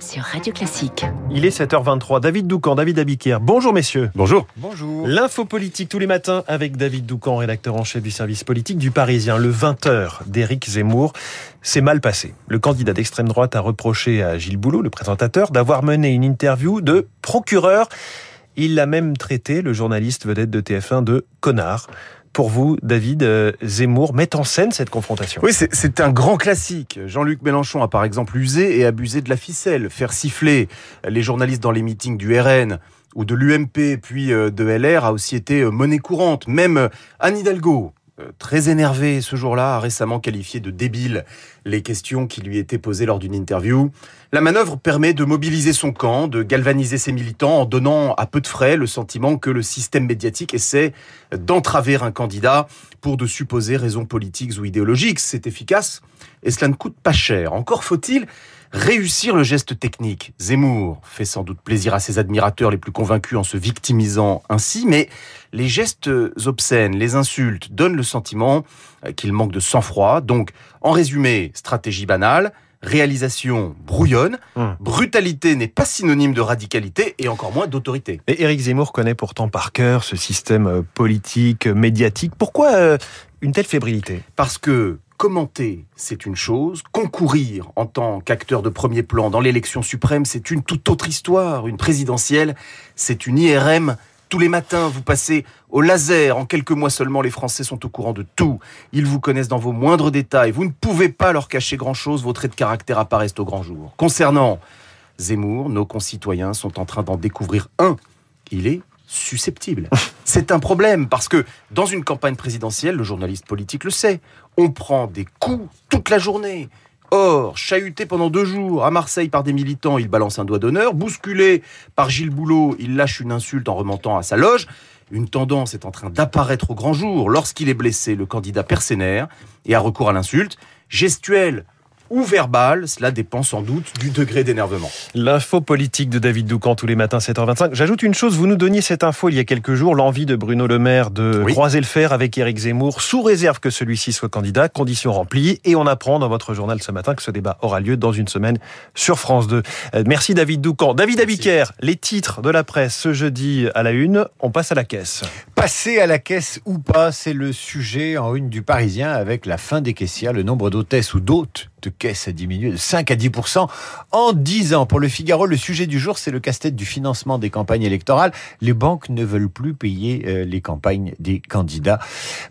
sur Radio Classique. Il est 7h23. David Doucan, David Abiquière. Bonjour messieurs. Bonjour. Bonjour. L'info politique tous les matins avec David Doucan, rédacteur en chef du service politique du Parisien. Le 20h d'Éric Zemmour s'est mal passé. Le candidat d'extrême droite a reproché à Gilles Boulot, le présentateur, d'avoir mené une interview de procureur. Il l'a même traité, le journaliste vedette de TF1, de connard pour vous, David euh, Zemmour, met en scène cette confrontation Oui, c'est un grand classique. Jean-Luc Mélenchon a par exemple usé et abusé de la ficelle, faire siffler les journalistes dans les meetings du RN ou de l'UMP puis euh, de LR a aussi été euh, monnaie courante. Même Anne Hidalgo, très énervé ce jour-là, a récemment qualifié de débile les questions qui lui étaient posées lors d'une interview. La manœuvre permet de mobiliser son camp, de galvaniser ses militants en donnant à peu de frais le sentiment que le système médiatique essaie d'entraver un candidat pour de supposées raisons politiques ou idéologiques. C'est efficace et cela ne coûte pas cher. Encore faut-il réussir le geste technique. Zemmour fait sans doute plaisir à ses admirateurs les plus convaincus en se victimisant ainsi, mais les gestes obscènes, les insultes donnent le sentiment qu'il manque de sang-froid. Donc, en résumé, stratégie banale, réalisation brouillonne. Hum. Brutalité n'est pas synonyme de radicalité et encore moins d'autorité. Et Éric Zemmour connaît pourtant par cœur ce système euh, politique, médiatique. Pourquoi euh, une telle fébrilité? Parce que commenter, c'est une chose. Concourir en tant qu'acteur de premier plan dans l'élection suprême, c'est une toute autre histoire. Une présidentielle, c'est une IRM. Tous les matins, vous passez au laser. En quelques mois seulement, les Français sont au courant de tout. Ils vous connaissent dans vos moindres détails. Vous ne pouvez pas leur cacher grand-chose. Vos traits de caractère apparaissent au grand jour. Concernant Zemmour, nos concitoyens sont en train d'en découvrir un. Il est susceptible. C'est un problème parce que dans une campagne présidentielle, le journaliste politique le sait, on prend des coups toute la journée. Or, chahuté pendant deux jours à Marseille par des militants, il balance un doigt d'honneur. Bousculé par Gilles Boulot, il lâche une insulte en remontant à sa loge. Une tendance est en train d'apparaître au grand jour lorsqu'il est blessé, le candidat persénaire et a recours à l'insulte. Gestuelle ou verbal, cela dépend sans doute du degré d'énervement. L'info politique de David Doucan tous les matins 7h25. J'ajoute une chose, vous nous donniez cette info il y a quelques jours, l'envie de Bruno Le Maire de croiser le fer avec Éric Zemmour, sous réserve que celui-ci soit candidat, conditions remplies, et on apprend dans votre journal ce matin que ce débat aura lieu dans une semaine sur France 2. Euh, merci David Doucan. David Abiker, les titres de la presse ce jeudi à la une, on passe à la caisse. Passer à la caisse ou pas, c'est le sujet en une du Parisien avec la fin des caissières, le nombre d'hôtesses ou d'hôtes de caisse a diminué de 5 à 10 en 10 ans. Pour le Figaro, le sujet du jour, c'est le casse-tête du financement des campagnes électorales. Les banques ne veulent plus payer euh, les campagnes des candidats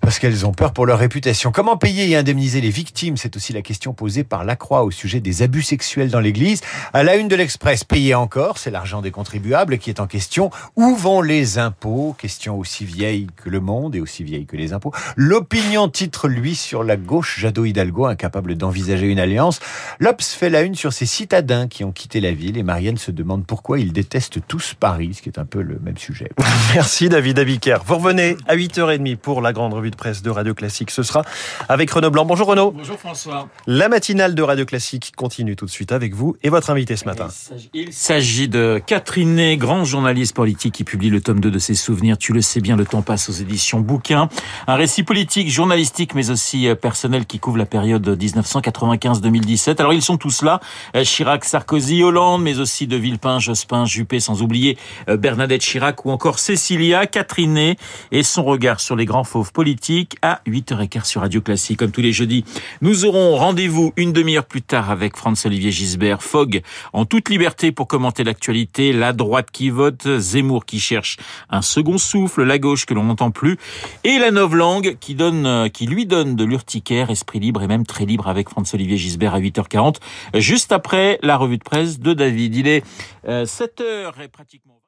parce qu'elles ont peur pour leur réputation. Comment payer et indemniser les victimes? C'est aussi la question posée par Lacroix au sujet des abus sexuels dans l'Église. À la une de l'Express, payer encore, c'est l'argent des contribuables qui est en question. Où vont les impôts? Question aussi vieille que le monde et aussi vieille que les impôts. L'opinion titre, lui, sur la gauche, Jadot Hidalgo, incapable d'envisager une alliance. L'Obs fait la une sur ces citadins qui ont quitté la ville et Marianne se demande pourquoi ils détestent tous Paris, ce qui est un peu le même sujet. Merci David Abiker. Vous revenez à 8h30 pour la grande revue de presse de Radio Classique. Ce sera avec Renaud Blanc. Bonjour Renaud. Bonjour François. La matinale de Radio Classique continue tout de suite avec vous et votre invité ce matin. Il s'agit de Catherine Ney, grand journaliste politique qui publie le tome 2 de ses souvenirs. Tu le sais bien, le temps passe aux éditions bouquins. Un récit politique, journalistique, mais aussi euh, personnel qui couvre la période 1995 2017 Alors ils sont tous là, euh, Chirac, Sarkozy, Hollande, mais aussi de Villepin, Jospin, Juppé, sans oublier euh, Bernadette Chirac ou encore Cécilia, Catherine et son regard sur les grands fauves politiques à 8h15 sur Radio Classique. Comme tous les jeudis, nous aurons rendez-vous une demi-heure plus tard avec Franz-Olivier Gisbert, Fogg en toute liberté pour commenter l'actualité, la droite qui vote, Zemmour qui cherche un second souffle, la gauche que l'on n'entend plus, et la novlangue qui euh, qui lui donne de l'urticaire, esprit libre et même très libre avec Franz-Olivier Gisbert à 8h40, juste après la revue de presse de David. Il est 7h euh, et pratiquement...